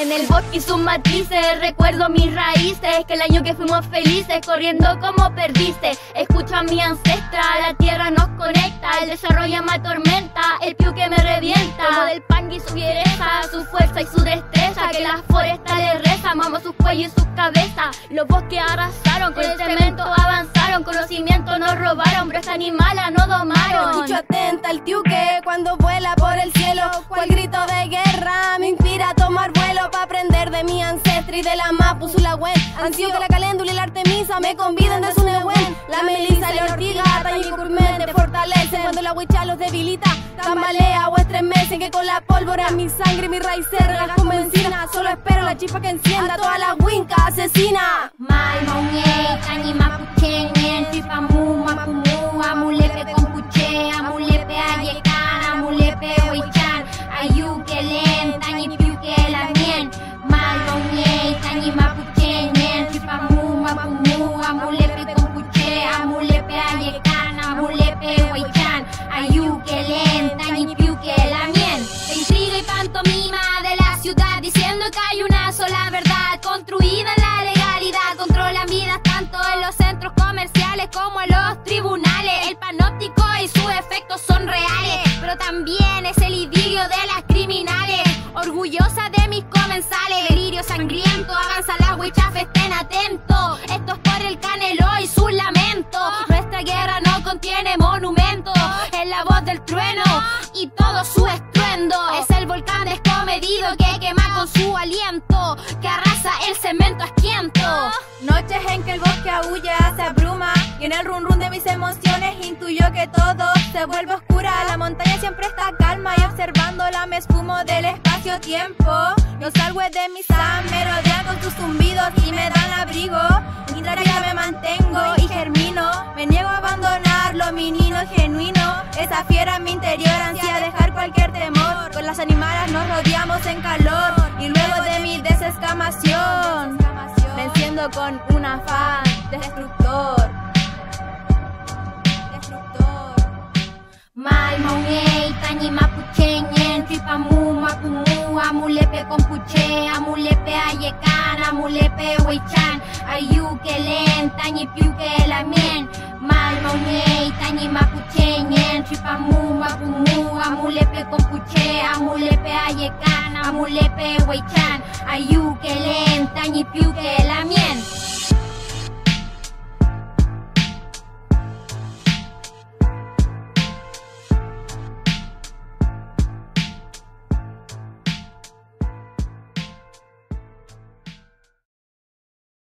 En el bosque y sus matices, recuerdo mis raíces, que el año que fuimos felices, corriendo como perdiste. Escucho a mi ancestra, la tierra nos conecta, el desarrollo me atormenta, el piu que me revienta. Como del pan y su fiereza, su fuerza y su destreza, que las forestales rezan, amamos sus cuellos y sus cabezas. Los bosques arrasaron, con el cemento avanzaron, conocimiento nos robaron, pero esta animala no domaron. Escucho atenta el tiuque cuando y de la mapu. Ansío que la caléndula y la artemisa me conviden de su newen. La melisa la ortiga, taña y te fortalecen cuando la huicha los debilita. Tambalea o estremecen que con la pólvora mi sangre y mi raíz se encina. Solo espero la chispa que encienda toda la winca asesina. Mai maunye, tañi mapuchen, chipa mu, mapumu, amulepe con maunye, tañi mapuchen, chipa mu, mapumu, amulepe con puche, amulepe ayekan, amulepe huichan, ayuke len, tañi piuke la mien. De intriga y pantomima de la ciudad diciendo que hay una sola verdad construida en la legalidad. Controlan vidas tanto en los centros comerciales como en los tribunales. El panóptico y sus efectos son reales, pero también es el idilio de las criminales. Orgullosa de mis comensales, delirio sangriento, todo su estruendo. Es el volcán descomedido que quema con su aliento, que arrasa el cemento asquiento. Noches en que el bosque aúlla, se abruma y en el run run de mis emociones intuyo que todo se vuelve oscura. La montaña siempre está calma y observándola me esfumo del espacio-tiempo. Los salgo de mi sam me rodean con sus zumbidos y me dan abrigo. Intacta me mantengo y germino. Me niego a abandonar lo menino genuino. Esa fiera en mi interior ansía dejar rodeamos en calor y luego de mi desescamación me enciendo con un afán destructor. Destructor. Mai maunye, tañi mapuche, ñen, tripamu, mapumu, amulepe con puche, amulepe ayekan, amulepe huichan, ayuke len, tañi piuke la mien. Mai maunye, tañi mapuche, ñen, tripamu, mapumu, amulepe con puche, amulepe ayekan, amulepe huichan, ayuke len, tañi piuke la mien.